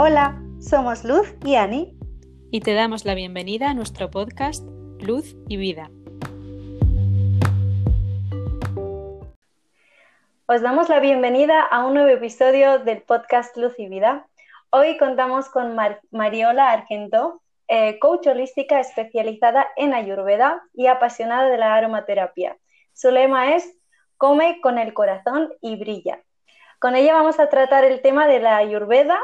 Hola, somos Luz y Ani. Y te damos la bienvenida a nuestro podcast Luz y Vida. Os damos la bienvenida a un nuevo episodio del podcast Luz y Vida. Hoy contamos con Mariola Argento, eh, coach holística especializada en Ayurveda y apasionada de la aromaterapia. Su lema es Come con el corazón y brilla. Con ella vamos a tratar el tema de la Ayurveda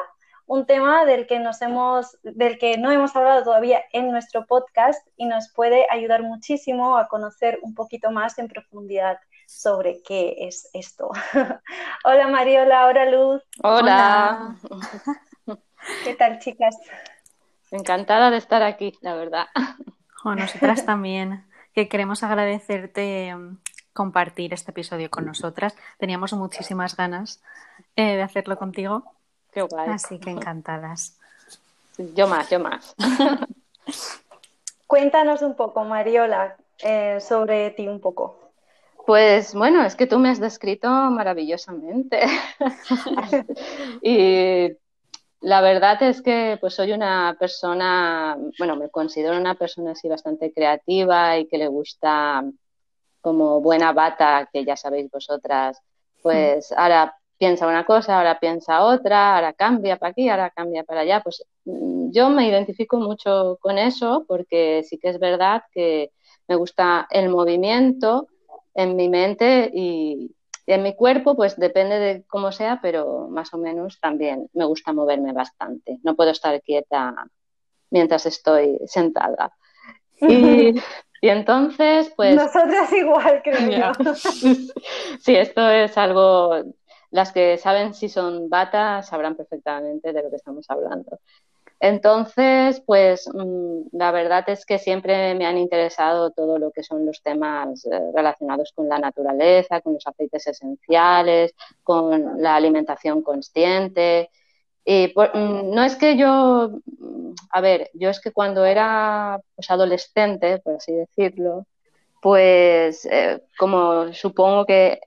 un tema del que, nos hemos, del que no hemos hablado todavía en nuestro podcast y nos puede ayudar muchísimo a conocer un poquito más en profundidad sobre qué es esto. hola Mariola, hola Luz. Hola. ¿Qué tal chicas? Encantada de estar aquí, la verdad. nosotras también, que queremos agradecerte mm, compartir este episodio con nosotras. Teníamos muchísimas ganas eh, de hacerlo contigo Así que encantadas. Yo más, yo más. Cuéntanos un poco, Mariola, eh, sobre ti un poco. Pues bueno, es que tú me has descrito maravillosamente. y la verdad es que pues soy una persona, bueno, me considero una persona así bastante creativa y que le gusta como buena bata, que ya sabéis vosotras, pues ahora piensa una cosa, ahora piensa otra, ahora cambia para aquí, ahora cambia para allá. Pues mm, yo me identifico mucho con eso porque sí que es verdad que me gusta el movimiento en mi mente y, en mi cuerpo, pues depende de cómo sea, pero más o menos también me gusta moverme bastante. No puedo estar quieta mientras estoy sentada. Y, entonces, pues... Nosotras igual, creo yo. sí, esto es algo las que saben si son bata sabrán perfectamente de lo que estamos hablando. Entonces, pues mm, la verdad es que siempre me han interesado todo lo que son los temas eh, relacionados con la naturaleza, con los aceites esenciales, con la alimentación consciente. Y mm, no es que yo, mm, a ver, yo es que cuando era pues, adolescente, por así decirlo, pues eh, como supongo que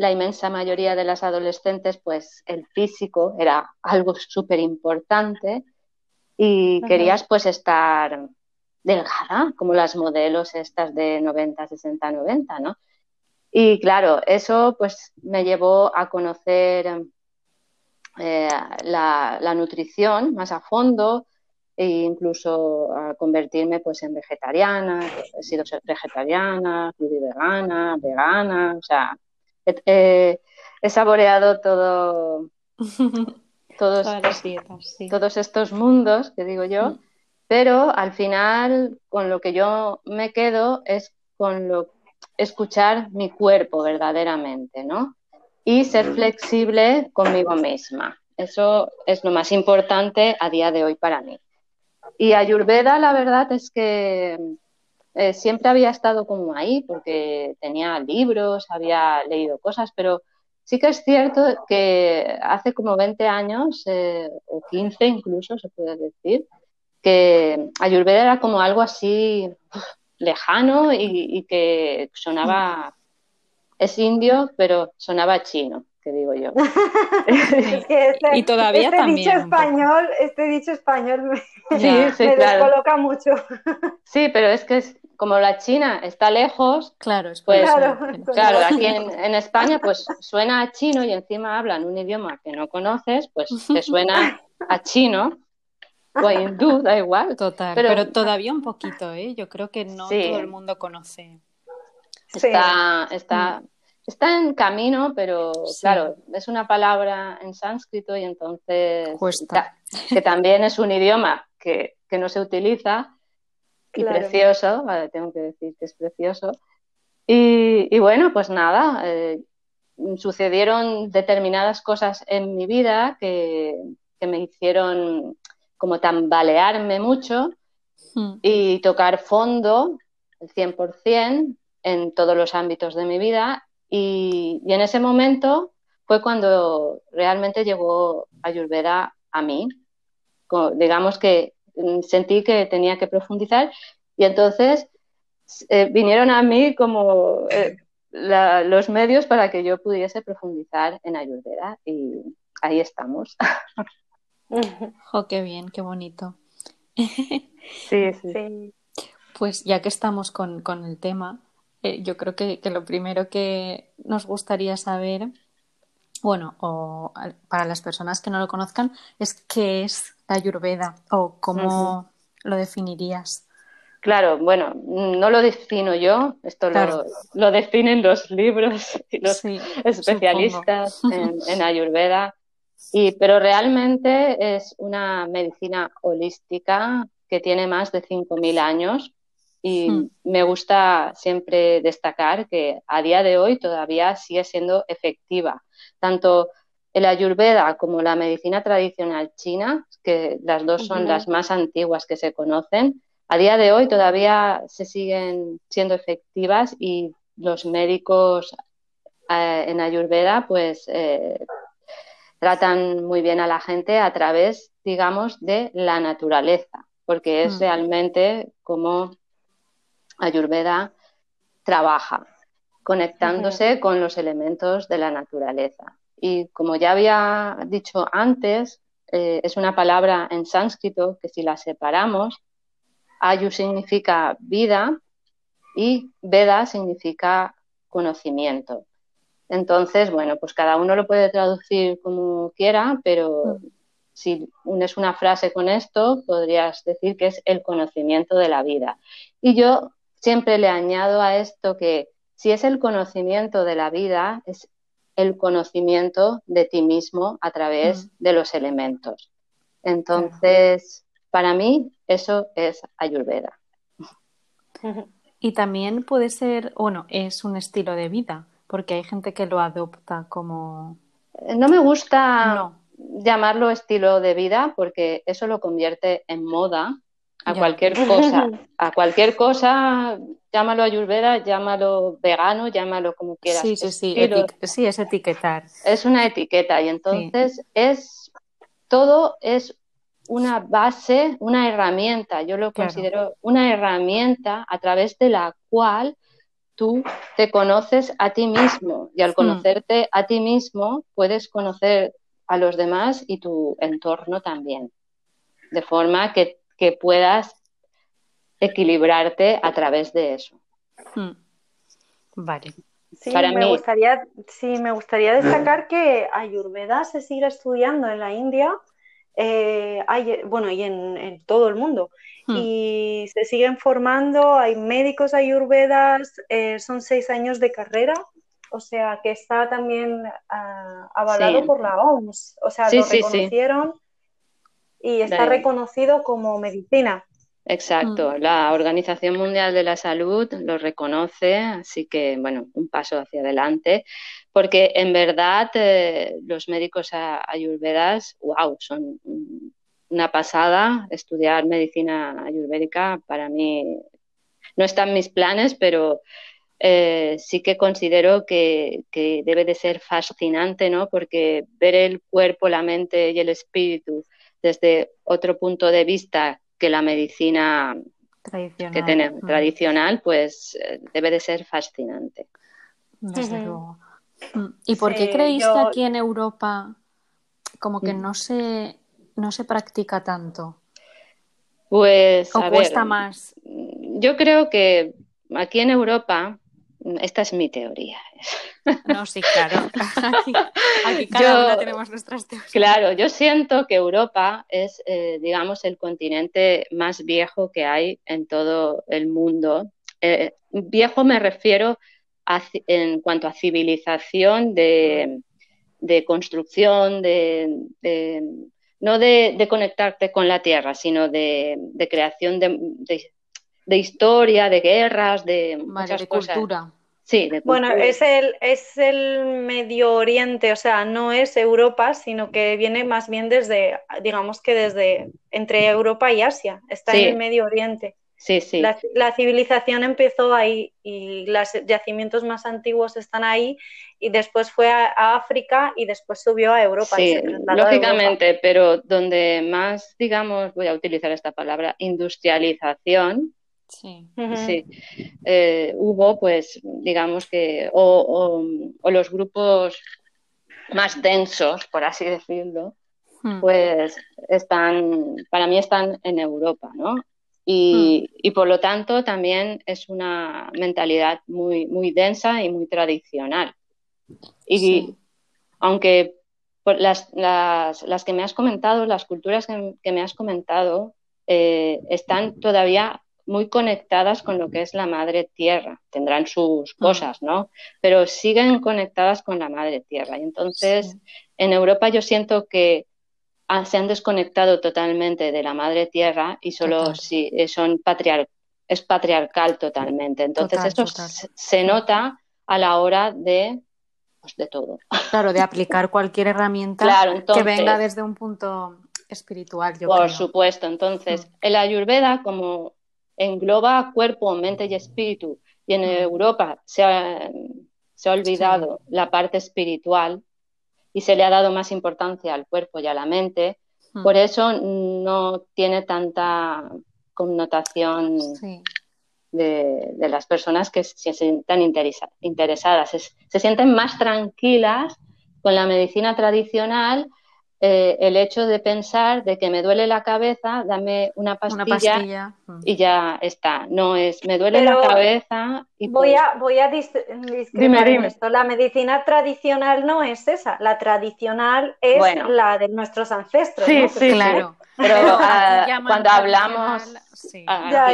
la inmensa mayoría de las adolescentes, pues el físico era algo súper importante y querías pues estar delgada, como las modelos estas de 90, 60, 90, ¿no? Y claro, eso pues me llevó a conocer eh, la, nutrición más a fondo e incluso a convertirme pues en vegetariana, he sido vegetariana, vegana, vegana, o sea, he, saboreado todo, todos, todos estos mundos que digo yo, mm. pero al final con lo que yo me quedo es con lo escuchar mi cuerpo verdaderamente, ¿no? Y ser flexible conmigo misma. Eso es lo más importante a día de hoy para mí. Y Ayurveda, la verdad es que eh, siempre había estado como ahí porque tenía libros, había leído cosas, pero sí que es cierto que hace como 20 años, eh, o 15 incluso se puede decir, que Ayurveda era como algo así lejano y, que sonaba, es indio, pero sonaba chino que digo yo. Este, y todavía este también. Dicho español, este dicho español me, descoloca mucho. Sí, pero es que es, como la China está lejos, claro, pues, claro, aquí en, España pues suena a chino y encima hablan un idioma que no conoces, pues te suena a chino o a hindú, da igual. Total, pero, todavía un poquito, ¿eh? Yo creo que no todo el mundo conoce. Está, está, está en camino, pero claro, es una palabra en sánscrito y entonces que también es un idioma que, que no se utiliza y precioso, tengo que decir que es precioso. Y, bueno, pues nada, eh, sucedieron determinadas cosas en mi vida que, me hicieron como tambalearme mucho hmm. y tocar fondo el 100% en todos los ámbitos de mi vida. Y, y, en ese momento fue cuando realmente llegó Ayurveda a mí. digamos que sentí que tenía que profundizar y entonces eh, vinieron a mí como eh, los medios para que yo pudiese profundizar en Ayurveda y ahí estamos. Oh, qué bien, qué bonito. sí, sí. Pues ya que estamos con, el tema, eh, yo creo que, lo primero que nos gustaría saber, bueno, o para las personas que no lo conozcan, es qué es la Ayurveda o cómo lo definirías. Claro, bueno, no lo defino yo, esto lo, definen los libros y los especialistas en, Ayurveda, y, pero realmente es una medicina holística que tiene más de 5.000 años y hmm. me gusta siempre destacar que a día de hoy todavía sigue siendo efectiva. Tanto el ayurveda como la medicina tradicional china, que las dos son las más antiguas que se conocen, a día de hoy todavía se siguen siendo efectivas y los médicos eh, en Ayurveda pues eh, tratan muy bien a la gente a través, digamos, de la naturaleza, porque es mm. realmente como Ayurveda trabaja, conectándose con los elementos de la naturaleza. Y como ya había dicho antes, eh, es una palabra en sánscrito que si la separamos, Ayu significa vida y Veda significa conocimiento. Entonces, bueno, pues cada uno lo puede traducir como quiera, pero si unes una frase con esto, podrías decir que es el conocimiento de la vida. Y yo siempre le añado a esto que si es el conocimiento de la vida, es el conocimiento de ti mismo a través mm. de los elementos. Entonces, para mí, eso es Ayurveda. Y también puede ser, bueno, es un estilo de vida, porque hay gente que lo adopta como. No me gusta llamarlo estilo de vida, porque eso lo convierte en moda a cualquier cosa. A cualquier cosa, llámalo ayurveda, llámalo vegano, llámalo como quieras. Sí, sí, sí, sí es etiquetar. Es una etiqueta y entonces es todo es una base, una herramienta, yo lo considero una herramienta a través de la cual tú te conoces a ti mismo y al hmm. conocerte a ti mismo puedes conocer a los demás y tu entorno también, de forma que, puedas equilibrarte a través de eso. Hmm. Vale. Sí, me gustaría, sí, me gustaría destacar que Ayurveda se sigue estudiando en la India eh, hay, bueno, y en, todo el mundo. Hmm. Y se siguen formando, hay médicos ayurvedas, eh, son seis años de carrera, o sea que está también ah, avalado por la OMS, o sea, lo reconocieron y está reconocido como medicina. Exacto, mm. la Organización Mundial de la Salud lo reconoce, así que, bueno, un paso hacia adelante, porque en verdad eh, los médicos ayurvedas, wow, son una pasada. Estudiar medicina ayurvédica para mí no está en mis planes, pero eh, sí que considero que, que, debe de ser fascinante, ¿no? Porque ver el cuerpo, la mente y el espíritu desde otro punto de vista que la medicina tradicional, que tenemos, mm. tradicional pues eh, debe de ser fascinante. Desde luego. Mm. ¿Y por qué creéis que aquí en Europa como que mm. no se, no se practica tanto? Pues ¿O cuesta más? Yo creo que aquí en Europa esta es mi teoría. No, sí, claro. Aquí, cada una tenemos nuestras teorías. Claro, yo siento que Europa es, eh, digamos, el continente más viejo que hay en todo el mundo. Eh, viejo me refiero en cuanto a civilización, de, construcción, de, no de, conectarte con la tierra, sino de, creación de, historia, de guerras, de muchas cosas. cultura. Sí, bueno, es el, es el Medio Oriente, o sea, no es Europa, sino que viene más bien desde, digamos que desde entre Europa y Asia, está en el Medio Oriente. Sí, sí. La, civilización empezó ahí y los yacimientos más antiguos están ahí y después fue a, África y después subió a Europa. Sí, lógicamente, pero donde más, digamos, voy a utilizar esta palabra, industrialización, Sí. sí. Eh, hubo, pues, digamos que, o, los grupos más densos, por así decirlo, hmm. pues están, para mí están en Europa, ¿no? Y, hmm. y, por lo tanto también es una mentalidad muy, muy densa y muy tradicional. Y aunque las, las, las, que me has comentado, las culturas que, me has comentado, eh, están todavía muy conectadas con lo que es la madre tierra. Tendrán sus cosas, ¿no? Pero siguen conectadas con la madre tierra. Y entonces, en Europa yo siento que se han desconectado totalmente de la madre tierra y solo si eh, son patriar es patriarcal totalmente. Entonces, esto se nota a la hora de pues, de todo. Claro, de aplicar cualquier herramienta que venga desde un punto espiritual. Yo por supuesto, entonces mm. el ayurveda como engloba cuerpo, mente y espíritu y en. Europa se ha, se ha olvidado la parte espiritual y se le ha dado más importancia al cuerpo y a la mente, mm. por eso no tiene tanta connotación de, las personas que se sientan interesadas. se sienten más tranquilas con la medicina tradicional eh, el hecho de pensar de que me duele la cabeza, dame una pastilla, mm. y ya está. No es, me duele la cabeza y voy a voy a discrepar esto. La medicina tradicional no es esa. La tradicional es la de nuestros ancestros. Sí, sí, claro. Pero ah, cuando hablamos, ah,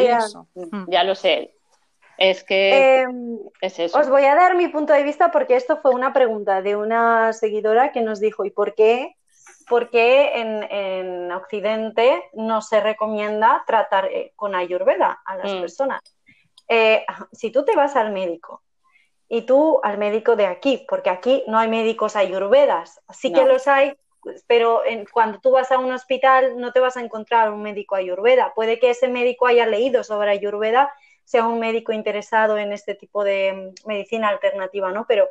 mm. ya, lo sé. Es que em, es eso. Os voy a dar mi punto de vista porque esto fue una pregunta de una seguidora que nos dijo, ¿y por qué porque en, Occidente no se recomienda tratar eh, con ayurveda a las mm. personas. Eh, si tú te vas al médico y tú al médico de aquí, porque aquí no hay médicos ayurvedas, sí que los hay, pero cuando tú vas a un hospital no te vas a encontrar un médico ayurveda. Puede que ese médico haya leído sobre ayurveda, sea un médico interesado en este tipo de mm, medicina alternativa, ¿no? Pero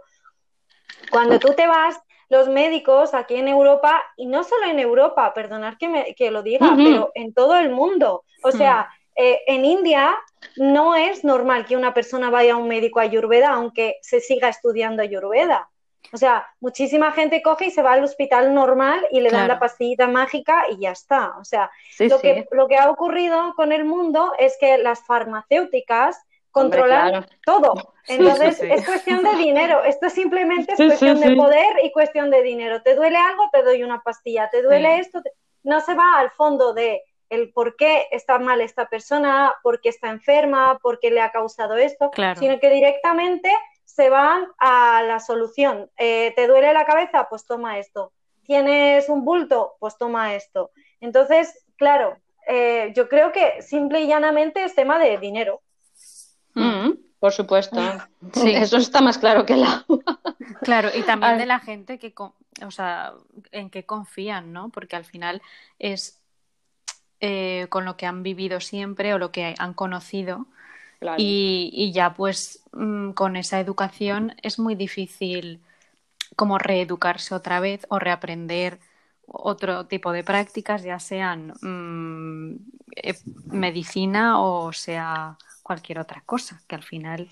cuando tú te vas los médicos aquí en Europa, y no solo en Europa, perdonar que, me, que lo diga, pero en todo el mundo. O sea, eh, en India no es normal que una persona vaya a un médico ayurveda aunque se siga estudiando ayurveda. O sea, muchísima gente coge y se va al hospital normal y le dan la pastillita mágica y ya está. O sea, lo, Que, lo que ha ocurrido con el mundo es que las farmacéuticas controlar todo. Entonces es cuestión de dinero, esto simplemente es cuestión de poder y cuestión de dinero. ¿Te duele algo? Te doy una pastilla. ¿Te duele esto? No se va al fondo de el por qué está mal esta persona, por qué está enferma, por qué le ha causado esto, sino que directamente se van a la solución. Eh, ¿Te duele la cabeza? Pues toma esto. ¿Tienes un bulto? Pues toma esto. Entonces, claro, eh, yo creo que simple y llanamente es tema de dinero. Mm, por supuesto. Sí. Eso está más claro que el agua. Claro, y también de la gente que, o sea, en qué confían, ¿no? Porque al final es eh, con lo que han vivido siempre o lo que han conocido. Y, ya pues mm, con esa educación es muy difícil como reeducarse otra vez o reaprender otro tipo de prácticas, ya sean mm, eh, medicina o sea cualquier otra cosa, que al final...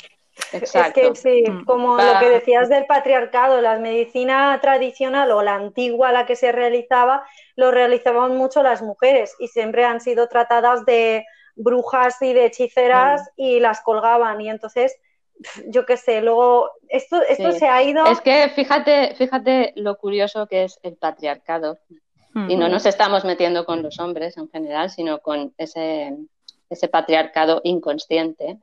Exacto. Es que sí, mm. como lo que decías del patriarcado, la medicina tradicional o la antigua, la que se realizaba, lo realizaban mucho las mujeres y siempre han sido tratadas de brujas y de hechiceras mm. y las colgaban y entonces yo qué sé, luego esto, esto se ha ido. Es que fíjate, fíjate lo curioso que es el patriarcado. Y no nos estamos metiendo con los hombres en general, sino con ese, ese patriarcado inconsciente,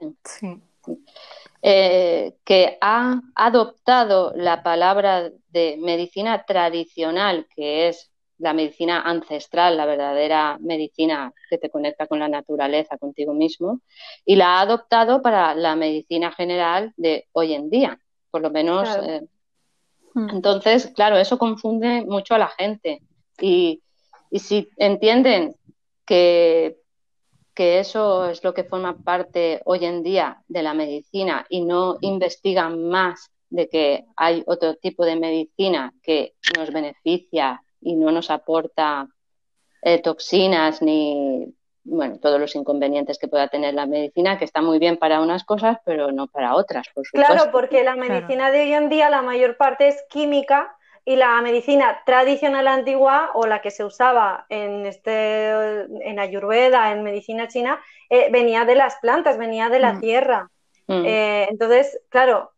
eh, que ha adoptado la palabra de medicina tradicional, que es la medicina ancestral, la verdadera medicina que te conecta con la naturaleza, contigo mismo, y la ha adoptado para la medicina general de hoy en día, por lo menos. Eh, hmm. entonces, claro, eso confunde mucho a la gente. y si entienden que que eso es lo que forma parte hoy en día de la medicina y no investigan más de que hay otro tipo de medicina que nos beneficia y no nos aporta eh, toxinas ni bueno, todos los inconvenientes que pueda tener la medicina, que está muy bien para unas cosas, pero no para otras, por Claro, porque la medicina de hoy en día la mayor parte es química y la medicina tradicional antigua o la que se usaba en, este, en Ayurveda, en medicina china, eh, venía de las plantas, venía de la mm. tierra. Mm. Eh, entonces, claro,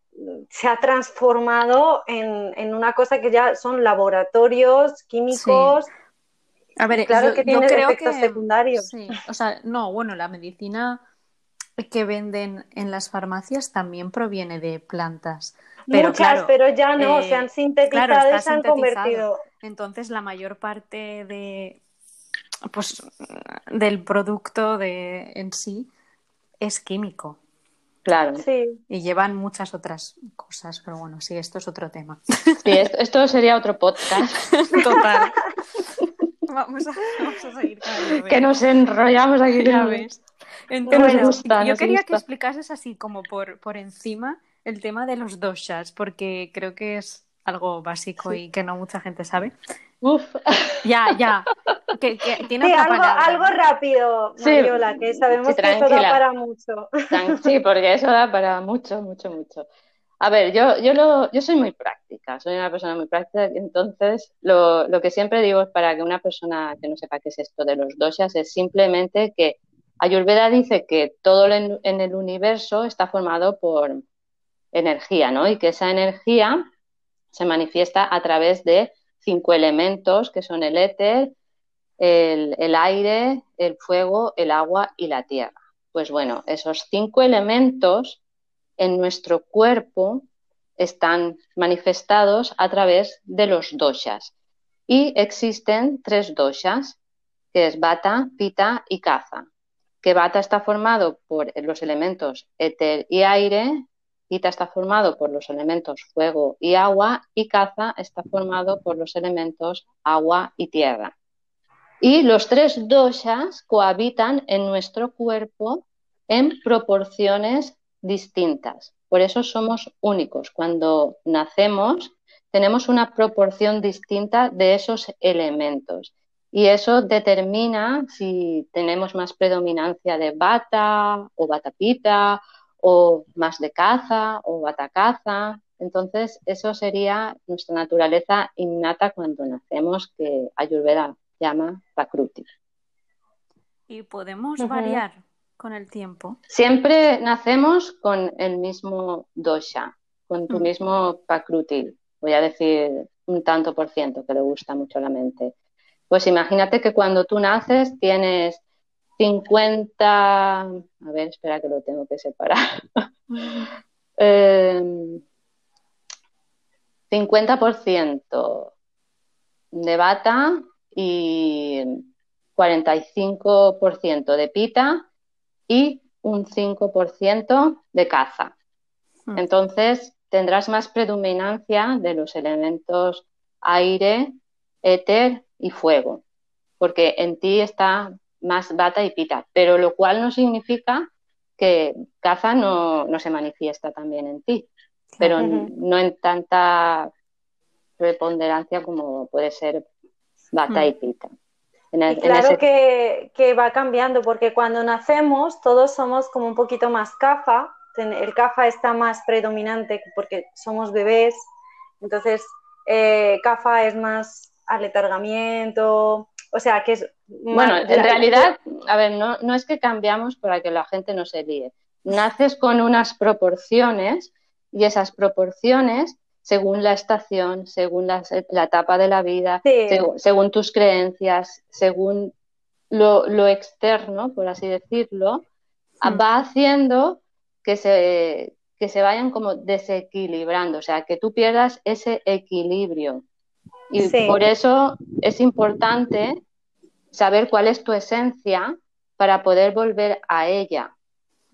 se ha transformado en, una cosa que ya son laboratorios químicos. A ver, claro que tiene efectos secundarios. O sea, no, bueno, la medicina que venden en las farmacias también proviene de plantas. Pero, Muchas, pero ya no, se han eh, sintetizado y se han convertido. Entonces, la mayor parte de, pues, del producto de, en sí es químico. Claro. Sí. Y llevan muchas otras cosas, pero bueno, sí, esto es otro tema. Sí, esto, sería otro podcast. Total. vamos, a, seguir Que nos enrollamos aquí. Ya ves. Entonces, yo quería que explicases así como por, por encima el tema de los doshas, porque creo que es algo básico y que no mucha gente sabe. Uf. Ya, ya. Que, tiene sí, algo, algo, rápido, Mariola, que sabemos que eso da para mucho. Sí, porque eso da para mucho, mucho, mucho. A ver, yo, yo, lo, yo soy muy práctica, soy una persona muy práctica, entonces lo, lo que siempre digo es para que una persona que no sepa qué es esto de los doshas es simplemente que Ayurveda dice que todo en el universo está formado por energía, ¿no? Y que esa energía se manifiesta a través de cinco elementos que son el éter, el, aire, el fuego, el agua y la tierra. Pues bueno, esos cinco elementos en nuestro cuerpo están manifestados a través de los doshas. Y existen tres doshas, que es bata, pita y kaza. Que bata está formado por los elementos éter y aire, Ita está formado por los elementos fuego y agua y Caza está formado por los elementos agua y tierra. Y los tres doshas cohabitan en nuestro cuerpo en proporciones distintas. Por eso somos únicos. Cuando nacemos tenemos una proporción distinta de esos elementos. Y eso determina si tenemos más predominancia de bata o batapita o más de caza o batacaza. Entonces, eso sería nuestra naturaleza innata cuando nacemos, que Ayurveda llama Prakruti. ¿Y podemos variar con el tiempo? Siempre nacemos con el mismo dosha, con tu mm. mismo Prakruti. Voy a decir un tanto por ciento que le gusta mucho a la mente. Pues imagínate que cuando tú naces tienes 50, a ver, espera que lo tengo que separar. 50% em, de bata y 45% de pita y un 5% de caza. Hmm. Entonces tendrás más predominancia de los elementos aire, éter y fuego, porque en ti está más bata y pita, pero lo cual no significa que caza no, se manifiesta también en ti, pero no en tanta preponderancia como puede ser bata y pita. claro que, que, va cambiando, porque cuando nacemos todos somos como un poquito más cafa, el cafa está más predominante porque somos bebés, entonces eh, cafa es más aletargamiento, o sea, que es... Bueno, en realidad, a ver, no, no es que cambiamos para que la gente no se líe. Naces con unas proporciones y esas proporciones según la estación, según la, etapa de la vida, según, tus creencias, según lo, externo, por así decirlo, hmm. va haciendo que se, que se vayan como desequilibrando, o sea, que tú pierdas ese equilibrio. Y por eso es importante saber cuál es tu esencia para poder volver a ella.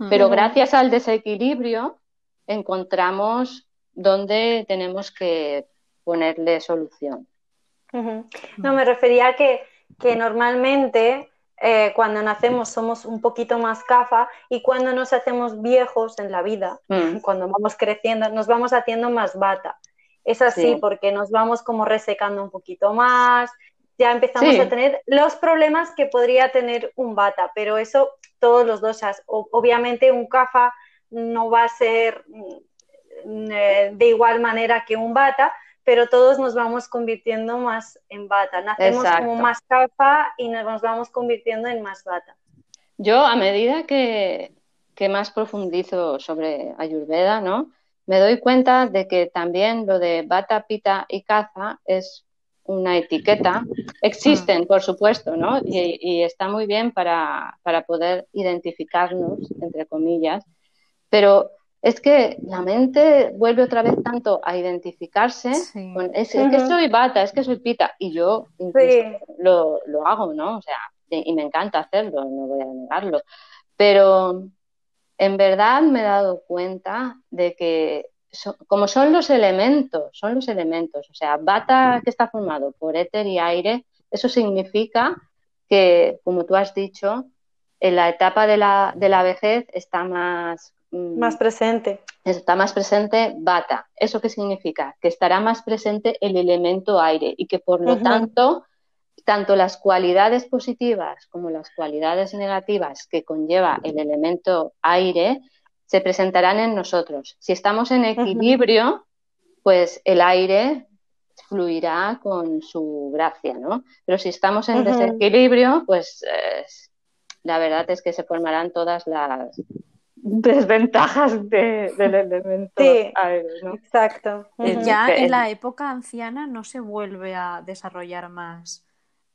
Pero gracias al desequilibrio encontramos dónde tenemos que ponerle solución. No, me refería a que, que normalmente eh, cuando nacemos somos un poquito más cafa y cuando nos hacemos viejos en la vida, mm. cuando vamos creciendo, nos vamos haciendo más bata. Es así porque nos vamos como resecando un poquito más, ya empezamos a tener los problemas que podría tener un bata, pero eso todos los dos. Obviamente un CAFA no va a ser mm, eh, de igual manera que un bata, pero todos nos vamos convirtiendo más en bata. Nacemos como más capa y nos vamos convirtiendo en más bata. Yo, a medida que, que más profundizo sobre Ayurveda, ¿no? Me doy cuenta de que también lo de bata, pita y caza es una etiqueta. Existen, por supuesto, ¿no? Y, está muy bien para, poder identificarnos, entre comillas, pero es que la mente vuelve otra vez tanto a identificarse con ese, es que soy bata, es que soy pita, y yo lo, lo, hago, ¿no? O sea, y me encanta hacerlo, no voy a negarlo, pero en verdad me he dado cuenta de que como son los elementos, son los elementos, o sea, bata que está formado por éter y aire, eso significa que, como tú has dicho, en la etapa de la, de la vejez está más... Mm, más presente. Está más presente bata. ¿Eso qué significa? Que estará más presente el elemento aire y que por lo tanto tanto las cualidades positivas como las cualidades negativas que conlleva el elemento aire se presentarán en nosotros. Si estamos en equilibrio, pues el aire fluirá con su gracia, ¿no? Pero si estamos en desequilibrio, pues eh, la verdad es que se formarán todas las desventajas del elemento aire, ¿no? Exacto. Ya en la época anciana no se vuelve a desarrollar más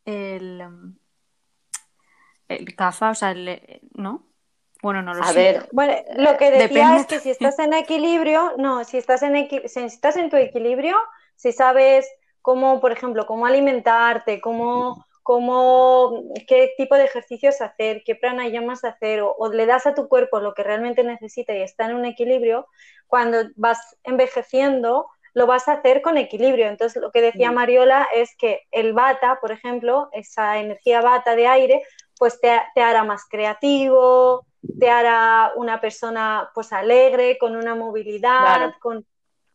el, el CAFA, o sea, el, ¿no? Bueno, no lo a Ver, bueno, lo que decía es que si estás en equilibrio, no, si estás en, si estás en tu equilibrio, si sabes cómo, por ejemplo, cómo alimentarte, cómo, cómo qué tipo de ejercicios hacer, qué pranayamas hacer, o, o, le das a tu cuerpo lo que realmente necesita y está en un equilibrio, cuando vas envejeciendo, lo vas a hacer con equilibrio. Entonces, lo que decía. Mariola es que el bata, por ejemplo, esa energía bata de aire, pues te, hará más creativo, te hará una persona pues alegre, con una movilidad, con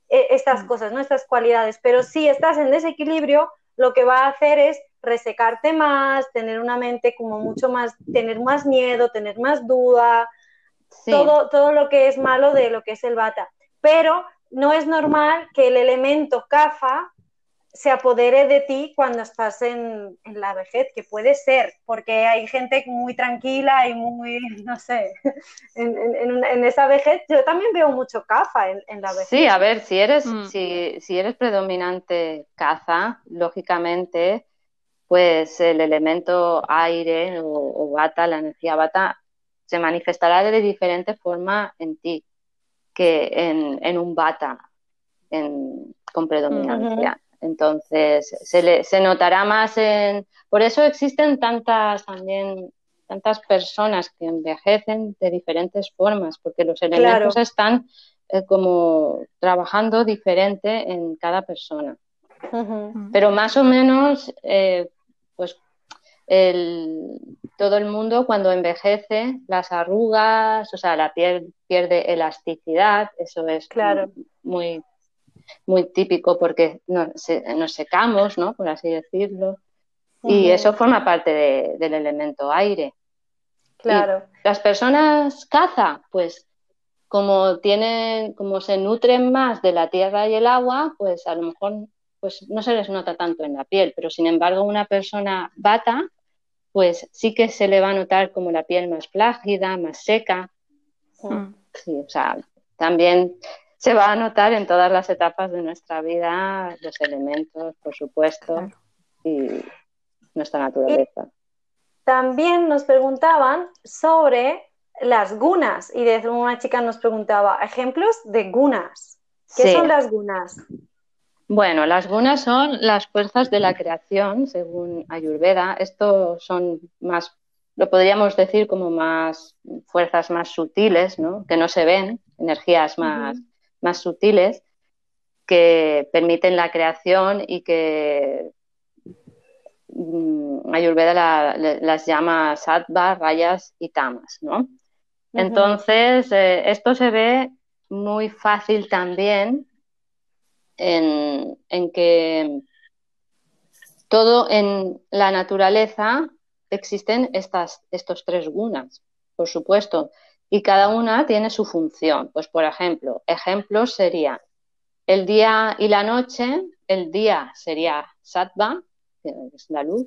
e, estas cosas, ¿no? Estas cualidades. Pero si estás en desequilibrio, lo que va a hacer es resecarte más, tener una mente como mucho más, tener más miedo, tener más duda, todo, todo lo que es malo de lo que es el bata. Pero no es normal que el elemento CAFA se apodere de ti cuando estás en, la vejez, que puede ser, porque hay gente muy tranquila y muy, no sé, en, esa vejez yo también veo mucho caza en, la vejez. Sí, a ver, si eres, mm. si, si, eres predominante caza, lógicamente, pues el elemento aire o, o bata, la energía bata, se manifestará de diferente forma en ti que en, un bata con predominancia. Entonces, se, se notará más en... Por eso existen tantas también tantas personas que envejecen de diferentes formas, porque los elementos están eh, como trabajando diferente en cada persona. Pero más o menos, eh, el, todo el mundo cuando envejece, las arrugas, o sea, la piel pierde elasticidad, eso es claro. muy, muy típico porque nos, secamos, ¿no? Por así decirlo. Y eso forma parte del elemento aire. Claro. las personas caza, pues como tienen, como se nutren más de la tierra y el agua, pues a lo mejor pues no se les nota tanto en la piel, pero sin embargo una persona bata, pues sí que se le va a notar como la piel más flácida, más seca. Mm. Sí, o sea, también se va a notar en todas las etapas de nuestra vida los elementos, por supuesto, y nuestra naturaleza. también nos preguntaban sobre las gunas y de una chica nos preguntaba ejemplos de gunas. ¿Qué son las gunas? Bueno, las gunas son las fuerzas de la creación, según Ayurveda. Esto son más, lo podríamos decir como más fuerzas más sutiles, ¿no? que no se ven, energías más, más sutiles, que permiten la creación y que mm, Ayurveda las llama sattva, rayas y tamas. ¿no? Entonces, eh, esto se ve muy fácil también en, que todo en la naturaleza existen estas, estos tres gunas, por supuesto, y cada una tiene su función. Pues, por ejemplo, ejemplos serían el día y la noche el día sería sattva, que es la luz,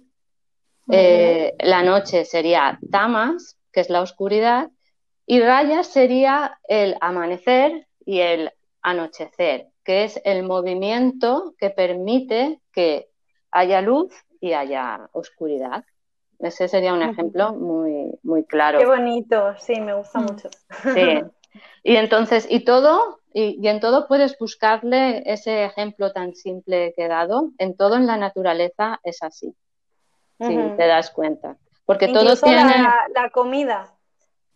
eh, la noche sería tamas, que es la oscuridad, y rayas sería el amanecer y el anochecer, que es el movimiento que permite que haya luz y haya oscuridad. Ese sería un ejemplo muy, muy claro. Qué bonito, sí, me gusta mm. mucho. Sí. Y entonces, y todo, y, en todo puedes buscarle ese ejemplo tan simple que he dado. En todo en la naturaleza es así, si te das cuenta. Porque todo tiene. La, comida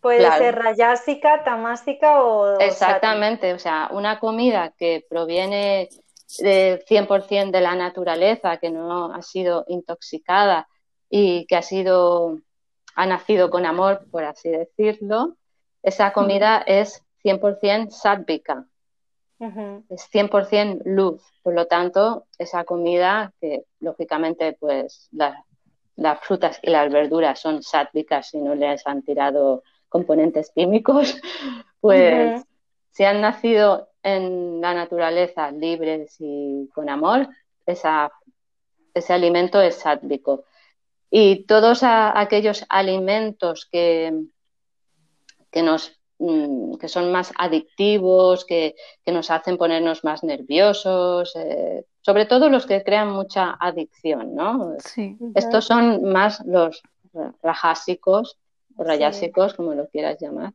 puede ser rayásica, tamásica o. Exactamente, o sea, una comida que proviene de 100% de la naturaleza, que no ha sido intoxicada y que ha sido ha nacido con amor, por así decirlo, esa comida es 100% sádvica, es 100% luz. Por lo tanto, esa comida, que lógicamente pues las frutas y las verduras son sádvicas y no les han tirado componentes químicos, pues si han nacido en la naturaleza libres y con amor, esa, ese alimento es sádvico. Y todos aquellos alimentos que, que, nos, mm, que son más adictivos, que, nos hacen ponernos más nerviosos, eh, sobre todo los que crean mucha adicción, ¿no? Estos son más los rajásicos o rayásicos, como lo quieras llamar.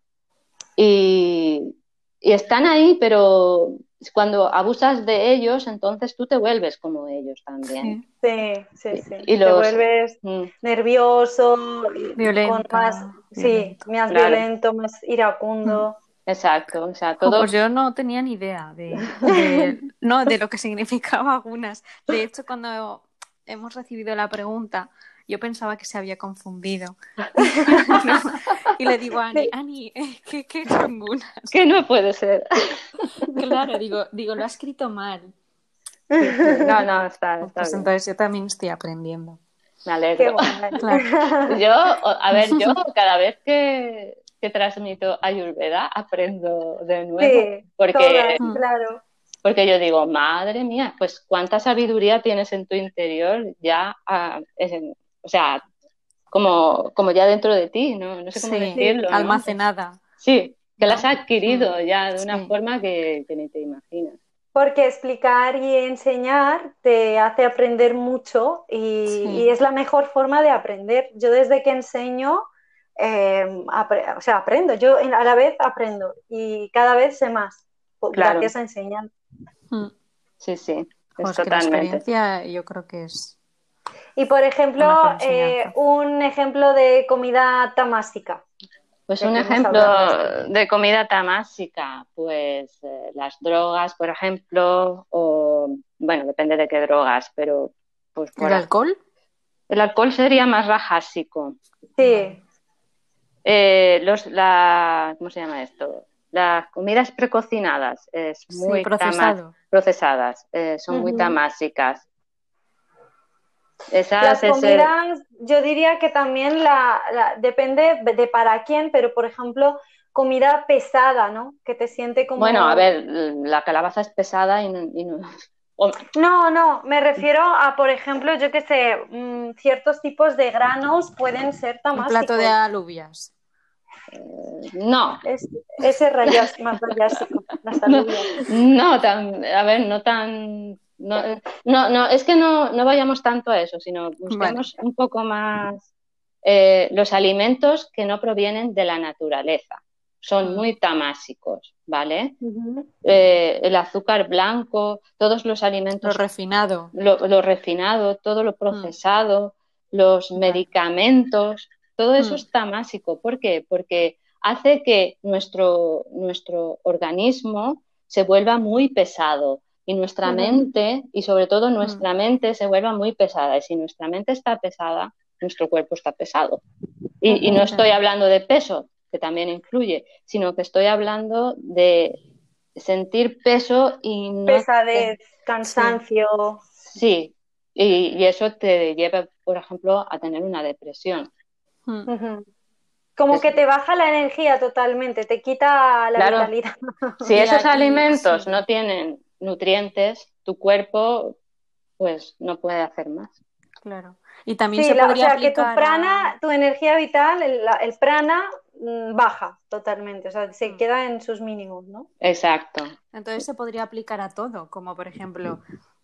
Y, y están ahí, pero cuando abusas de ellos, entonces tú te vuelves como ellos también. Sí, sí, sí. Y Te vuelves mm. nervioso, violento, más, sí, más violento, más iracundo. Mm. Exacto, o sea, todo... pues yo no tenía ni idea de, no, de lo que significaba algunas. De hecho, cuando hemos recibido la pregunta, yo pensaba que se había confundido. y le digo a Ani, Ani, eh, ¿qué, qué Que no puede ser. claro, digo, digo, lo ha escrito mal. No, no, está, está pues entonces yo también estoy aprendiendo. Me alegro. Yo, a ver, yo cada vez que, que transmito Ayurveda aprendo de nuevo. Sí, porque, claro. Porque yo digo, madre mía, pues cuánta sabiduría tienes en tu interior ya ah, o sea, como, como ya dentro de ti, ¿no? No sé cómo decirlo. Almacenada. Sí, que las has adquirido mm, ya de una forma que, ni te imaginas. Porque explicar y enseñar te hace aprender mucho y, es la mejor forma de aprender. Yo desde que enseño, eh, o sea, aprendo, yo a la vez aprendo y cada vez sé más gracias a enseñar. Mm. Sí, sí. Pues la experiencia yo creo que es y por ejemplo, eh, un ejemplo de comida tamásica. Pues un ejemplo de comida tamásica, pues eh, las drogas, por ejemplo, o bueno, depende de qué drogas, pero pues ¿El alcohol? El alcohol sería más rajásico. Sí. Eh, los, la, ¿cómo se llama esto? Las comidas precocinadas, es muy procesadas, son muy tamásicas. Las comidas, yo diría que también la, depende de para quién, pero por ejemplo, comida pesada, ¿no? Que te siente como... Bueno, a ver, la calabaza es pesada y, no... No, no, me refiero a, por ejemplo, yo que sé, mm, ciertos tipos de granos pueden ser tamásicos. Un plato de alubias. Eh, no. ese rayas, más rayásico, las alubias. No, tan, a ver, no tan no, no, no, es que no, no vayamos tanto a eso, sino busquemos un poco más eh, los alimentos que no provienen de la naturaleza. Son muy tamásicos, ¿vale? Eh, el azúcar blanco, todos los alimentos. Lo refinado. Lo, refinado, todo lo procesado, los medicamentos, todo eso es tamásico. ¿Por qué? Porque hace que nuestro, nuestro organismo se vuelva muy pesado, y nuestra mente, y sobre todo nuestra mente, se vuelva muy pesada. Y si nuestra mente está pesada, nuestro cuerpo está pesado. Y, no estoy hablando de peso, que también influye, sino que estoy hablando de sentir peso y no pesadez, cansancio. Sí, Y, eso te lleva, por ejemplo, a tener una depresión. Como que te baja la energía totalmente, te quita la vitalidad. Si esos alimentos no tienen nutrientes, tu cuerpo pues no puede hacer más. Claro. Y también se podría o sea, que tu prana, tu energía vital, el, el, prana mm, baja totalmente, o sea, se mm. queda en sus mínimos, ¿no? Exacto. Entonces se podría aplicar a todo, como por ejemplo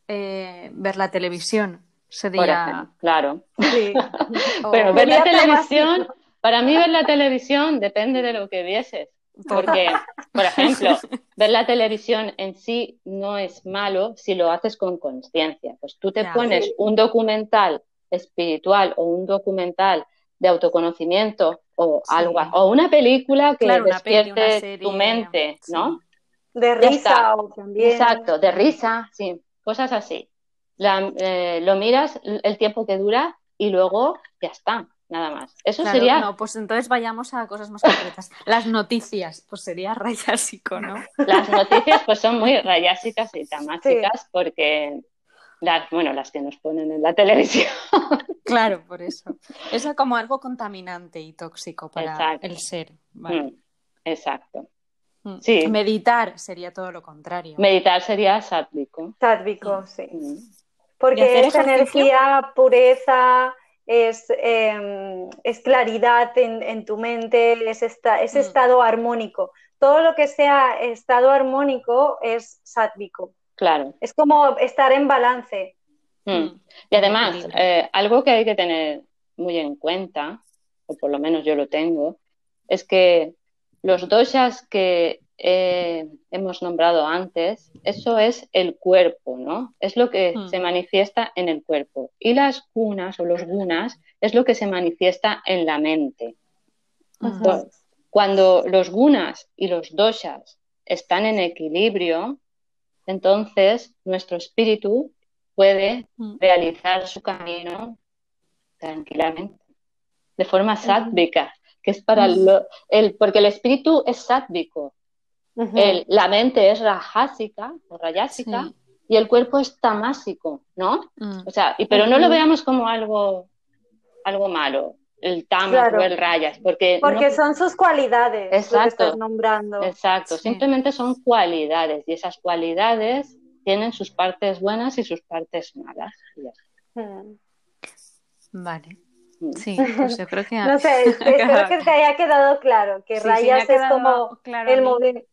eh, ver la televisión. Sería... claro. Sí. Pero ver la televisión, para mí ver la televisión depende de lo que vieses. Porque, por ejemplo, ver la televisión en sí no es malo si lo haces con conciencia. Pues tú te pones un documental espiritual o un documental de autoconocimiento o algo o una película que despierte tu mente, ¿no? De risa también. Exacto, de risa, sí, cosas así. Eh, lo miras el tiempo que dura y luego ya está nada más. Eso sería. No, pues entonces vayamos a cosas más concretas. Las noticias, pues sería rayásico, ¿no? Las noticias, pues son muy rayásicas y tamáticas porque las, bueno, las que nos ponen en la televisión. Claro, por eso. Eso es como algo contaminante y tóxico para el ser. Mm, exacto. Mm. Sí. Meditar sería todo lo contrario. Meditar sería sádvico. Sádvico, sí. Mm. Porque es energía, pureza, es, em, es claridad en, tu mente, es, esta, es mm. estado armónico. Todo lo que sea estado armónico es sátvico. Claro. Es como estar en balance. Mm. Mm. Y además, eh, algo que hay que tener muy en cuenta, o por lo menos yo lo tengo, es que los doshas que eh, hemos nombrado antes, eso es el cuerpo, ¿no? Es lo que hmm. se manifiesta en el cuerpo. Y las gunas o los gunas es lo que se manifiesta en la mente. Cuando los gunas y los doshas están en equilibrio, entonces nuestro espíritu puede hmm. realizar su camino tranquilamente, de forma sádvica, que es para el, porque el espíritu es sádvico, la mente es rajásica o rayásica y el cuerpo es tamásico, ¿no? Mm. O sea, y, pero no lo veamos como algo, algo malo, el tamas o el rayas, porque... Porque son sus cualidades, exacto, que estás nombrando. Exacto, simplemente son cualidades y esas cualidades tienen sus partes buenas y sus partes malas. Mm. Vale. Mm. Sí, pues yo creo que... no sé, espero que te haya quedado claro, que rayas es como el movimiento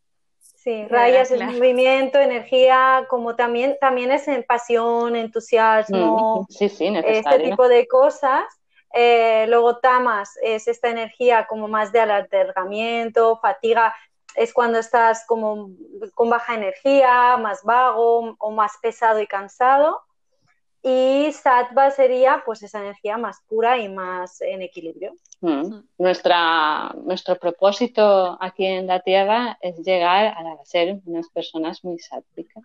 Sí, rayas es movimiento, energía, como también, también es en pasión, entusiasmo, mm, este tipo de cosas. Eh, luego tamas es esta energía como más de alargamiento, fatiga, es cuando estás como con baja energía, más vago o más pesado y cansado. Y sattva sería pues esa energía más pura y más en equilibrio. Mm. Nuestra, nuestro propósito aquí en la Tierra es llegar a ser unas personas muy sáttvicas.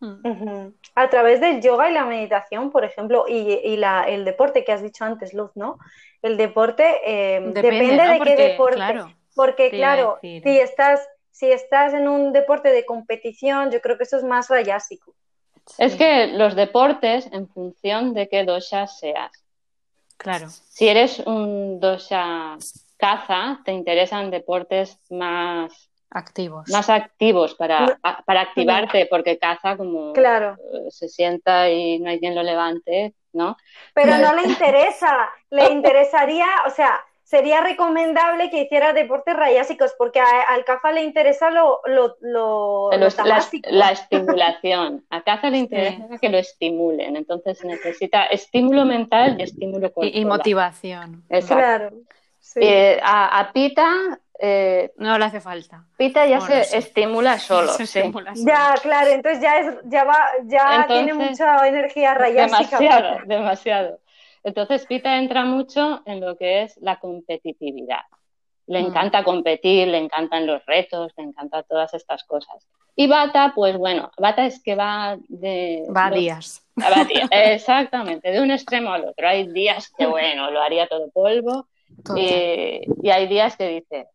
Mm. A través del yoga y la meditación, por ejemplo, y, la, el deporte que has dicho antes, Luz, ¿no? El deporte eh, depende, de qué deporte. porque, claro, si estás, si estás en un deporte de competición, yo creo que eso es más rayásico. Es que los deportes, en función de qué dosha seas. Claro. Si eres un dosha caza, te interesan deportes más activos. Más activos para, para activarte, porque caza como claro. Eh, se sienta y no hay quien lo levante, ¿no? Pero no le interesa, le interesaría, o sea, sería recomendable que hiciera deportes rayásicos, porque al CAFA le interesa lo, lo, lo, la, estimulación. A CAFA le interesa que lo estimulen, entonces necesita estímulo mental y estímulo corporal. Y, motivación. Claro. Eh, a, Pita eh, no le hace falta. Pita ya se estimula solo. Ya, claro, entonces ya es, ya va, ya tiene mucha energía rayástica. Demasiado, demasiado. Entonces, Pita entra mucho en lo que es la competitividad. Le mm. encanta competir, le encantan los retos, le encantan todas estas cosas. Y Bata, pues bueno, Bata es que va de... Va a días. exactamente, de un extremo al otro. Hay días que, bueno, lo haría todo polvo. Y, hay días que dice,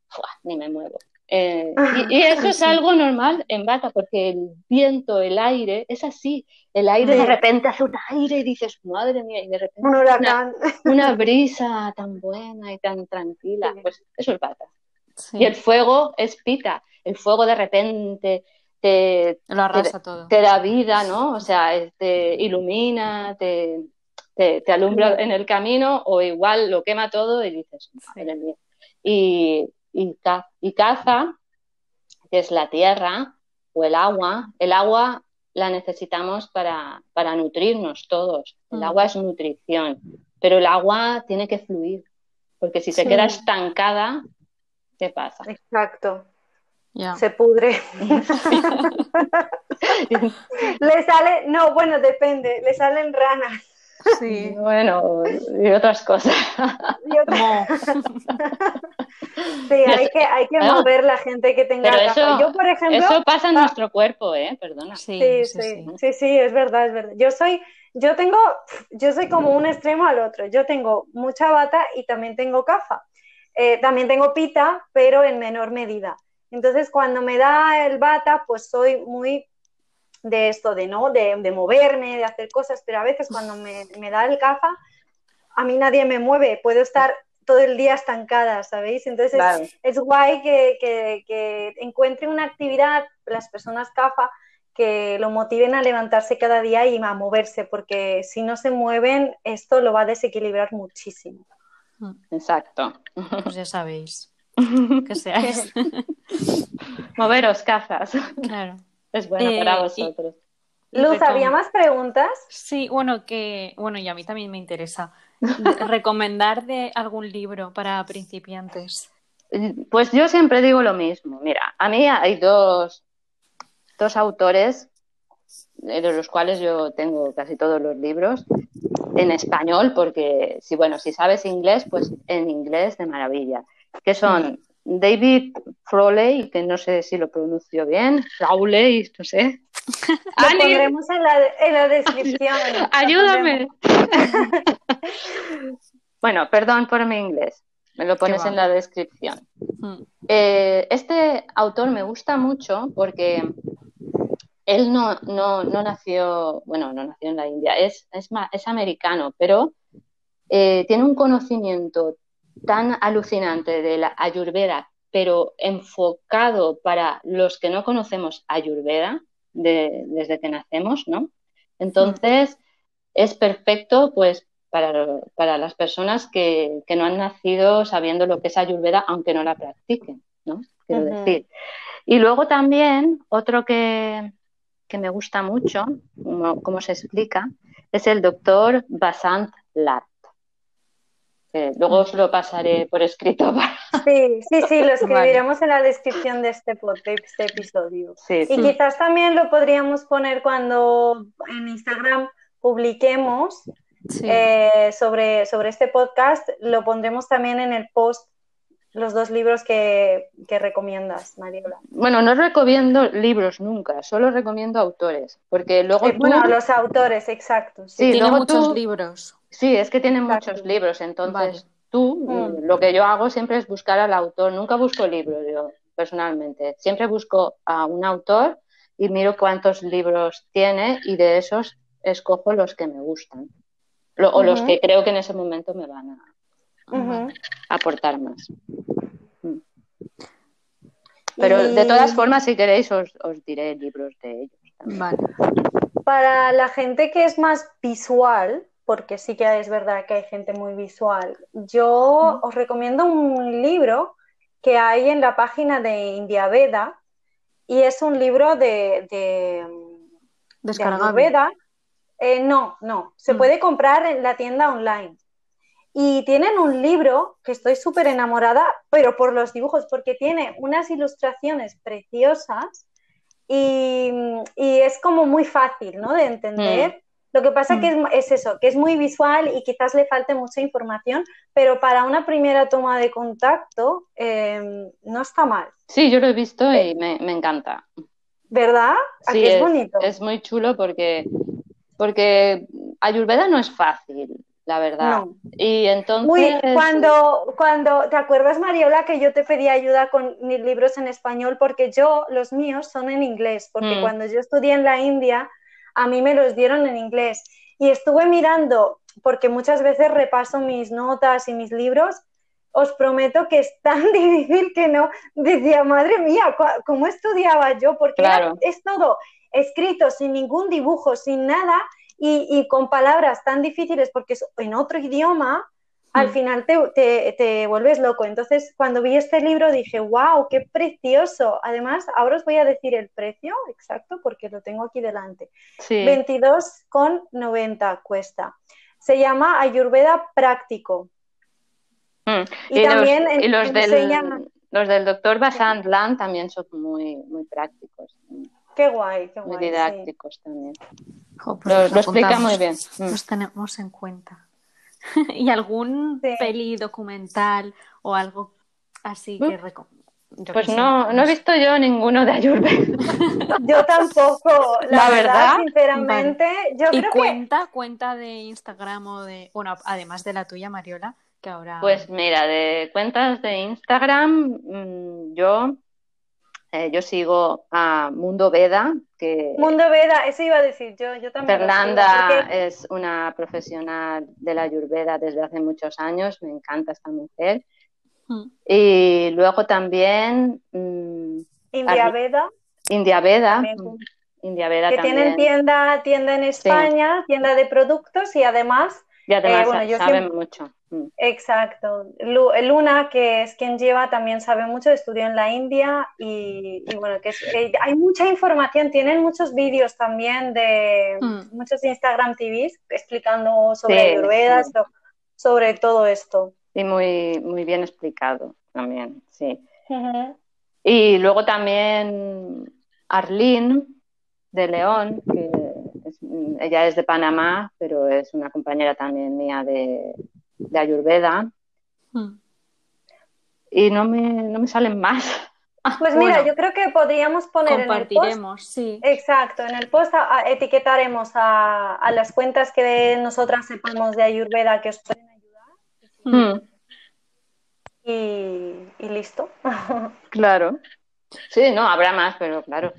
ni me muevo. Eh, y, eso es algo normal en bata, porque el viento, el aire, es así. El aire de repente hace un aire y dices, madre mía, y de repente un huracán. Una, brisa tan buena y tan tranquila. Pues eso es bata. Y el fuego es pita. El fuego de repente te, Lo arrasa todo. te da vida, ¿no? O sea, te ilumina, te, te, alumbra en el camino o igual lo quema todo y dices, madre mía. Y, y, y caza, que es la tierra o el agua. El agua la necesitamos para, para nutrirnos todos. El agua es nutrición, pero el agua tiene que fluir, porque si se queda estancada, ¿qué pasa? Exacto. Se pudre. le sale, no, bueno, depende, le salen ranas. Sí. Bueno, y otras cosas. sí, hay que, hay que mover la gente que tenga eso, Yo, por ejemplo. Eso pasa en ah, nuestro cuerpo, ¿eh? Perdona. Sí sí, sí sí, es verdad, es verdad. Yo soy, yo tengo, yo soy como un extremo al otro. Yo tengo mucha bata y también tengo cafa. Eh, también tengo pita, pero en menor medida. Entonces, cuando me da el bata, pues soy muy de esto, de no, de, moverme, de hacer cosas, pero a veces cuando me, da el cafa, a mí nadie me mueve, puedo estar todo el día estancada, ¿sabéis? Entonces es, guay que, que, encuentre una actividad, las personas CAFA, que lo motiven a levantarse cada día y a moverse, porque si no se mueven, esto lo va a desequilibrar muchísimo. Exacto. Pues ya sabéis que seáis. Moveros, cazas. Claro. Es bueno para eh, vosotros. Luz, ¿había más preguntas? Sí, bueno, que, bueno, y a mí también me interesa. recomendar de algún libro para principiantes. Pues yo siempre digo lo mismo. Mira, a mí hay dos, dos autores de los cuales yo tengo casi todos los libros en español, porque si bueno, si sabes inglés, pues en inglés de maravilla, que son David Froley, que no sé si lo pronuncio bien, Froley, no sé. Lo pondremos en la, en la descripción. Ayúdame. bueno, perdón por mi inglés. Me lo pones en la descripción. Hmm. Eh, este autor me gusta mucho porque él no, no, no, nació, bueno, no nació en la India, es, es, es americano, pero eh, tiene un conocimiento tan alucinante de la Ayurveda, pero enfocado para los que no conocemos Ayurveda desde que nacemos, ¿no? Entonces, es perfecto, pues, para, las personas que, no han nacido sabiendo lo que es Ayurveda, aunque no la practiquen, ¿no? Quiero decir. Y luego también, otro que, me gusta mucho, como, se explica, es el doctor Basant Lat luego os lo pasaré por escrito. Sí, sí, sí, lo escribiremos en la descripción de este, este episodio. y quizás también lo podríamos poner cuando en Instagram publiquemos eh, sobre, sobre este podcast, lo pondremos también en el post los dos libros que, recomiendas, Mariola. Bueno, no recomiendo libros nunca, solo recomiendo autores, porque luego eh, Bueno, los autores, exacto. Sí, tiene muchos libros. Sí, es que tienen muchos libros, entonces tú, mm. lo que yo hago siempre es buscar al autor, nunca busco libros yo, personalmente, siempre busco a un autor y miro cuántos libros tiene y de esos escojo los que me gustan, o los que creo que en ese momento me van a aportar más. Mm. Pero de todas formas, si queréis, os, diré libros de ellos. Vale. Para la gente que es más visual, porque sí que es verdad que hay gente muy visual, yo os recomiendo un libro que hay en la página de India Veda y es un libro de, de, de eh, no, no, se mm. puede comprar en la tienda online. Y tienen un libro que estoy súper enamorada, pero por los dibujos, porque tiene unas ilustraciones preciosas y, es como muy fácil ¿no? de entender. Mm. Lo que pasa que mm. es, eso, que es muy visual y quizás le falte mucha información, pero para una primera toma de contacto em, no está mal. Sí, yo lo he visto y me, encanta. ¿Verdad? Sí, es, bonito. Es muy chulo porque, porque Ayurveda no es fácil la verdad. Y entonces... cuando, cuando, ¿te acuerdas, Mariola, que yo te pedí ayuda con mis libros en español? Porque yo, los míos son en inglés, porque mm. cuando yo estudié en la India, a mí me los dieron en inglés. Y estuve mirando, porque muchas veces repaso mis notas y mis libros, os prometo que es tan difícil que no decía, madre mía, ¿cómo estudiaba yo? Porque es todo escrito sin ningún dibujo, sin nada y, con palabras tan difíciles porque es en otro idioma, al mm. final te, te, vuelves loco. Entonces, cuando vi este libro dije, wow, qué precioso. Además, ahora os voy a decir el precio exacto porque lo tengo aquí delante. Sí. 22,90 cuesta. Se llama Ayurveda Práctico. Mm. Y, también los, del, los del doctor Basant Land también son muy, muy prácticos. Qué guay, qué guay. Muy didácticos también. Pues lo, explica muy bien. Mm. Los tenemos en cuenta. ¿Y algún peli documental o algo así que mm. Pues no, no he visto yo ninguno de Ayurveda. yo tampoco, la, verdad, sinceramente. Yo ¿Y cuenta, cuenta de Instagram o de, bueno, además de la tuya, Mariola, que ahora... Pues mira, de cuentas de Instagram, mm, yo eh, yo sigo a Mundo Veda, que... Mundo Veda, eso iba a decir yo, yo también. Fernanda es una profesional de la Ayurveda desde hace muchos años, me encanta esta mujer. Hmm. Y luego también... Mm, India Veda. India Veda. India Veda que tienen tienda, tienda en España, tienda de productos y además... Y además eh, saben mucho. Mm. Exacto. Luna, que es quien lleva, también sabe mucho, estudió en la India y, bueno, que, hay mucha información, tienen muchos vídeos también de mm. muchos Instagram TVs explicando sobre Ayurveda, sobre todo esto. Y muy, muy bien explicado también, sí. Y luego también Arlene de León, que ella es de Panamá, pero es una compañera también mía de, de Ayurveda. Hmm. Y no me, no me salen más. Pues mira, yo creo que podríamos poner en el post. sí. Exacto, en el post etiquetaremos a, las cuentas que nosotras sepamos de Ayurveda que os pueden ayudar. Hmm. Y, y, listo. Claro. Sí, no, habrá más, pero claro.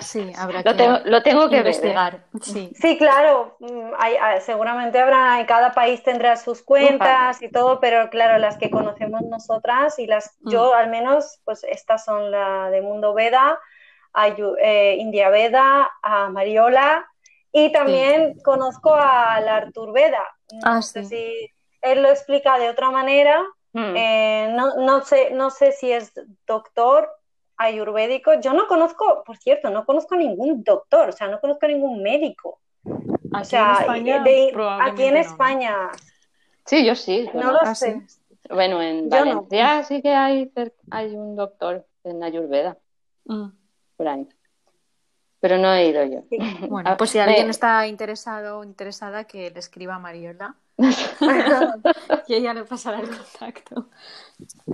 Sí, habrá lo, tengo, lo tengo que ¿eh? investigar. Sí. sí. claro. Mm, seguramente habrá, cada país tendrá sus cuentas y todo, pero claro, las que conocemos nosotras y las, mm. yo al menos, pues estas son la de Mundo Veda, eh, India Veda, a Mariola y también conozco al Artur Veda. No ah, sé si él lo explica de otra manera. Mm. Eh, no, no, sé, no sé si es doctor ayurvédico, yo no conozco, por cierto, no conozco ningún doctor, o sea, no conozco ningún médico. o sea, aquí en España. Sí, yo sí. No lo ah, sé. Bueno, en Valencia sí que hay, hay un doctor en Ayurveda. Mm. Por ahí. Pero no he ido yo. Bueno, ah, pues si alguien está interesado o interesada, que le escriba a Mariola. y ella le pasará el contacto.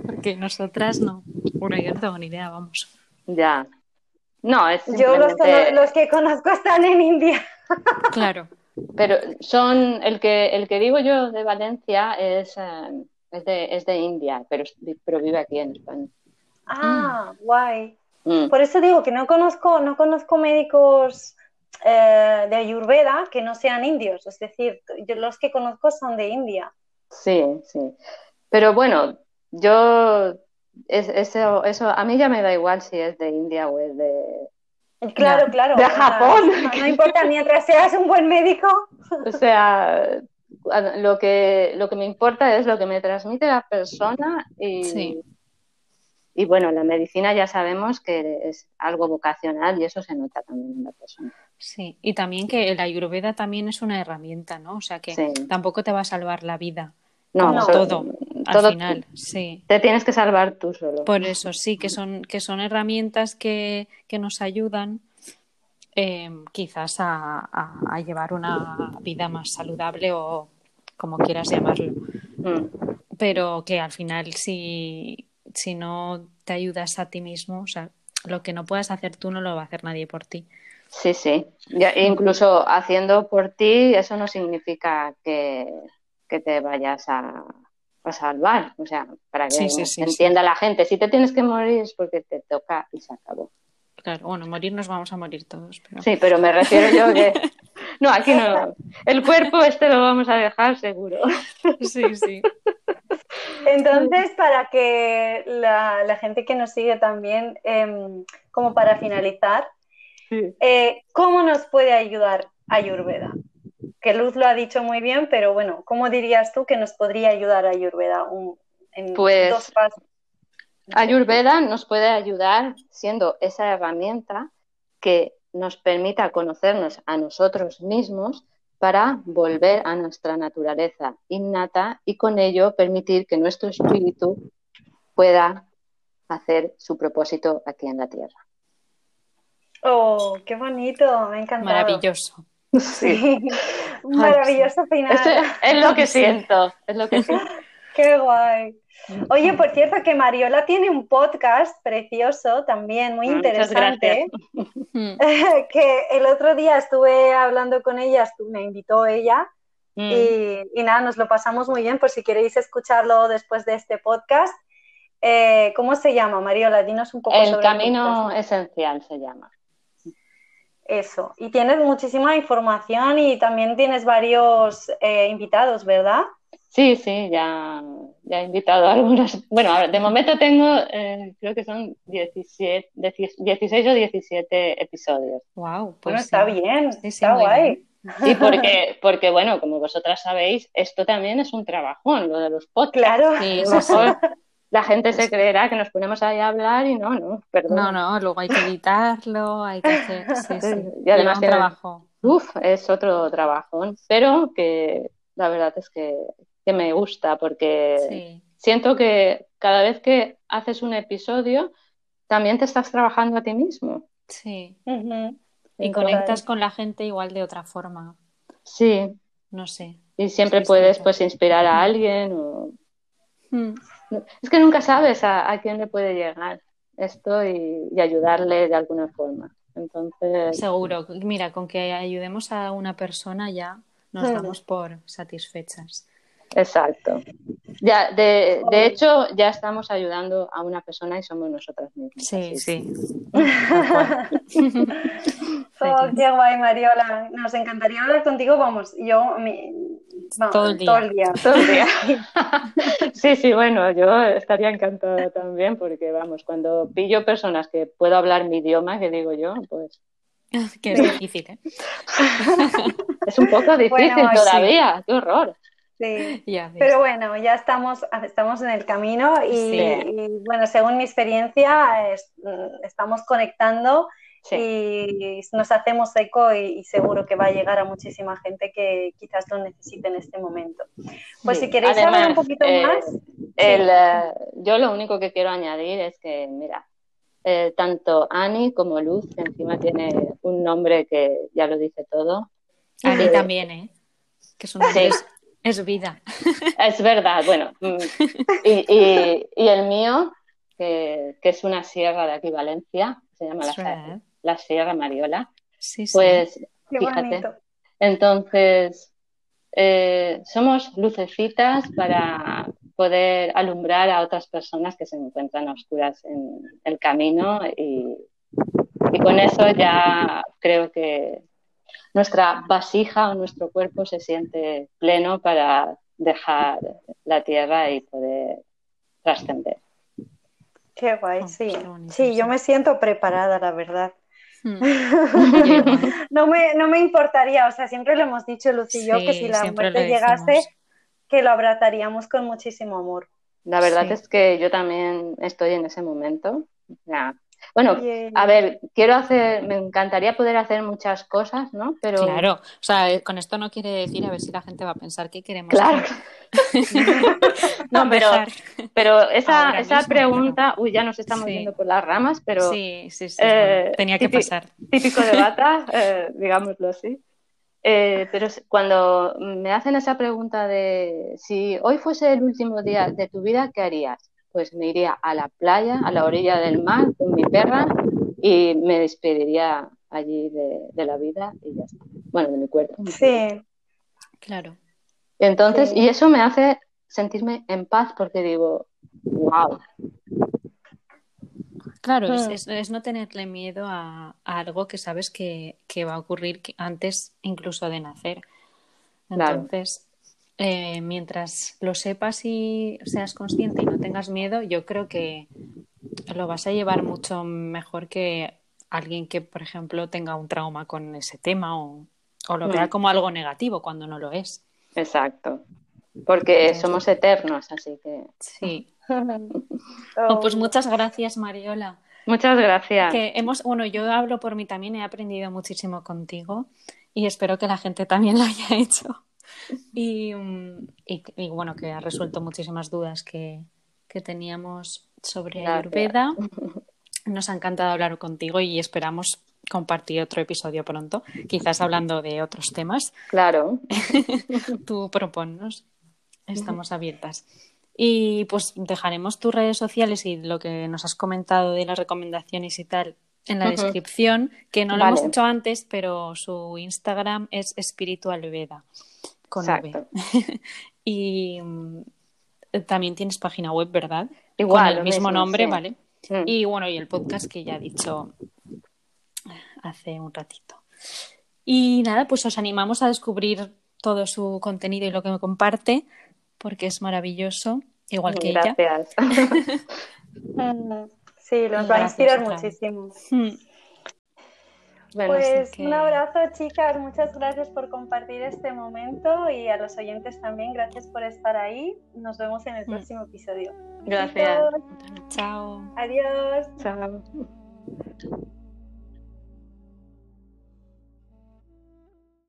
Porque nosotras no. Bueno, yo no tengo ni idea, vamos. Ya. No, es Yo los, los, que conozco están en India. claro. Pero son, el que, el que digo yo de Valencia es, eh, es, de, es de India, pero, pero vive aquí en España. Ah, guay. Mm. Por eso digo que no conozco, no conozco médicos eh, de Ayurveda que no sean indios, es decir, yo los que conozco son de India. Sí, sí. Pero bueno, yo eso, eso a mí ya me da igual si es de India o es de Claro, claro. De Japón. No, importa mientras seas un buen médico. O sea, lo que, lo que me importa es lo que me transmite la persona y, y bueno, la medicina ya sabemos que es algo vocacional y eso se nota también en la persona. Sí, y también que la ayurveda también es una herramienta, ¿no? O sea que tampoco te va a salvar la vida. No, todo, al final, sí. Te tienes que salvar tú solo. Por eso, sí, que son, que son herramientas que, nos ayudan em, quizás a, llevar una vida más saludable o como quieras llamarlo. Mm. Pero que al final si, si no te ayudas a ti mismo, o sea, lo que no puedas hacer tú no lo va a hacer nadie por ti. Sí, sí. incluso haciendo por ti, eso no significa que, te vayas a, salvar. O sea, para que entienda la gente, si te tienes que morir es porque te toca y se acabó. Claro, bueno, morir nos vamos a morir todos. Sí, pero me refiero yo que. No, aquí no. El cuerpo este lo vamos a dejar seguro. Sí, sí. Entonces, para que la, gente que nos sigue también, em, como para finalizar, eh, ¿cómo nos puede ayudar Ayurveda? Que Luz lo ha dicho muy bien, pero bueno, ¿cómo dirías tú que nos podría ayudar Ayurveda en pues, dos pasos? Ayurveda nos puede ayudar siendo esa herramienta que nos permita conocernos a nosotros mismos para volver a nuestra naturaleza innata y con ello permitir que nuestro espíritu pueda hacer su propósito aquí en la tierra. Oh, qué bonito, me encanta. Maravilloso. Sí. Maravilloso final. es lo que siento, es lo que siento. Qué guay. Oye, por cierto, que Mariola tiene un podcast precioso también, muy ah, interesante. que el otro día estuve hablando con ella, me invitó ella. Mm. Y, nada, nos lo pasamos muy bien, por si queréis escucharlo después de este podcast. Eh, ¿Cómo se llama, Mariola? Dinos un poco el camino esencial se llama. Eso. Y tienes muchísima información y también tienes varios eh, invitados, ¿verdad? Sí, sí, ya, ya he invitado a algunos. Bueno, de momento tengo, eh, creo que son 17, 16 o 17 episodios. Wow, pues bueno, está bien, está guay. Sí, porque, porque, bueno, como vosotras sabéis, esto también es un trabajón, lo de los podcasts. Claro. Sí, la gente se creerá que nos ponemos ahí a hablar y no, no, perdón. No, no, luego hay que editarlo, hay que hacer. Sí, sí. Y además, trabajo. Uf, es otro trabajón, pero que la verdad es que que me gusta porque siento que cada vez que haces un episodio también te estás trabajando a ti mismo. Sí. Y conectas con la gente igual de otra forma. Sí. No sé. Y siempre puedes pues inspirar a alguien hmm. Es que nunca sabes a, quién le puede llegar esto y, ayudarle de alguna forma. Entonces... Seguro. Mira, con que ayudemos a una persona ya nos damos por satisfechas. Exacto. Ya, de, de, hecho, ya estamos ayudando a una persona y somos nosotras mismas. Sí, sí. oh, qué guay, Mariola. Nos encantaría hablar contigo. Vamos, yo todo, el día. todo el día. sí, sí, bueno, yo estaría encantada también porque, vamos, cuando pillo personas que puedo hablar mi idioma, que digo yo, pues que es difícil, ¿eh? es un poco difícil todavía, qué horror. Sí, pero bueno, ya estamos, estamos en el camino y, bueno, según mi experiencia, mm, estamos conectando y nos hacemos eco y, seguro que va a llegar a muchísima gente que quizás lo necesite en este momento. Pues si queréis saber un poquito eh, más. Eh, yo lo único que quiero añadir es que, mira, eh, tanto Ani como Luz, encima tiene un nombre que ya lo dice todo. Ani también, ¿eh? Que es un nombre es vida. Es verdad, bueno. Mm, y, el mío, que, es una sierra de aquí, Valencia, se llama la, Sierra Mariola. Sí, sí. Pues, fíjate. Entonces, eh, somos lucecitas para poder alumbrar a otras personas que se encuentran oscuras en el camino y con eso ya creo que nuestra vasija o nuestro cuerpo se siente pleno para dejar la tierra y poder trascender. Qué guay, oh, sí. sí, yo me siento preparada, la verdad. Hmm. no, me, no me importaría, o sea, siempre lo hemos dicho Luz y yo, que si la muerte llegase, que lo abrazaríamos con muchísimo amor. La verdad es que yo también estoy en ese momento. Bueno, a ver, quiero hacer, me encantaría poder hacer muchas cosas, ¿no? Pero... Claro, o sea, eh, con esto no quiere decir a ver si la gente va a pensar que queremos. Claro. no, pero, pero esa, esa pregunta, uy, ya nos estamos yendo por las ramas, pero... Sí, sí, sí, eh, tenía que pasar. Típico de bata, eh, digámoslo así. pero cuando me hacen esa pregunta de si hoy fuese el último día de tu vida, ¿qué harías? Pues me iría a la playa, a la orilla del mar con mi perra y me despediría allí de, la vida y ya está. Bueno, de mi cuerpo. Sí, claro. Entonces, y eso me hace sentirme en paz porque digo, wow. Claro, es, hmm. no tenerle miedo a, algo que sabes que, va a ocurrir antes incluso de nacer. Entonces, eh, mientras lo sepas y seas consciente y no tengas miedo, yo creo que lo vas a llevar mucho mejor que alguien que, por ejemplo, tenga un trauma con ese tema o, lo vea como algo negativo cuando no lo es. Exacto. Porque somos eternos, así que. Sí. Oh, pues muchas gracias, Mariola. Muchas gracias. Que hemos, bueno, yo hablo por mí también, he aprendido muchísimo contigo y espero que la gente también lo haya hecho. Y, y, bueno, que ha resuelto muchísimas dudas que, que teníamos sobre Ayurveda. Nos ha encantado hablar contigo y esperamos compartir otro episodio pronto, quizás hablando de otros temas. Claro. Tú proponnos. Estamos abiertas. Y pues dejaremos tus redes sociales y lo que nos has comentado de las recomendaciones y tal en la descripción, que no lo hemos hecho antes, pero su Instagram es espiritualveda con V. y mm, también tienes página web, ¿verdad? Igual. Con el mismo, nombre, ¿vale? Mm. Y bueno, y el podcast que ya he dicho hace un ratito. Y nada, pues os animamos a descubrir todo su contenido y lo que me comparte, porque es maravilloso, igual que ella. Gracias. sí, nos va a inspirar muchísimo. Mm. Pues un abrazo chicas, muchas gracias por compartir este momento y a los oyentes también, gracias por estar ahí. Nos vemos en el mm. próximo episodio. Gracias. Chao. Adiós. Chao.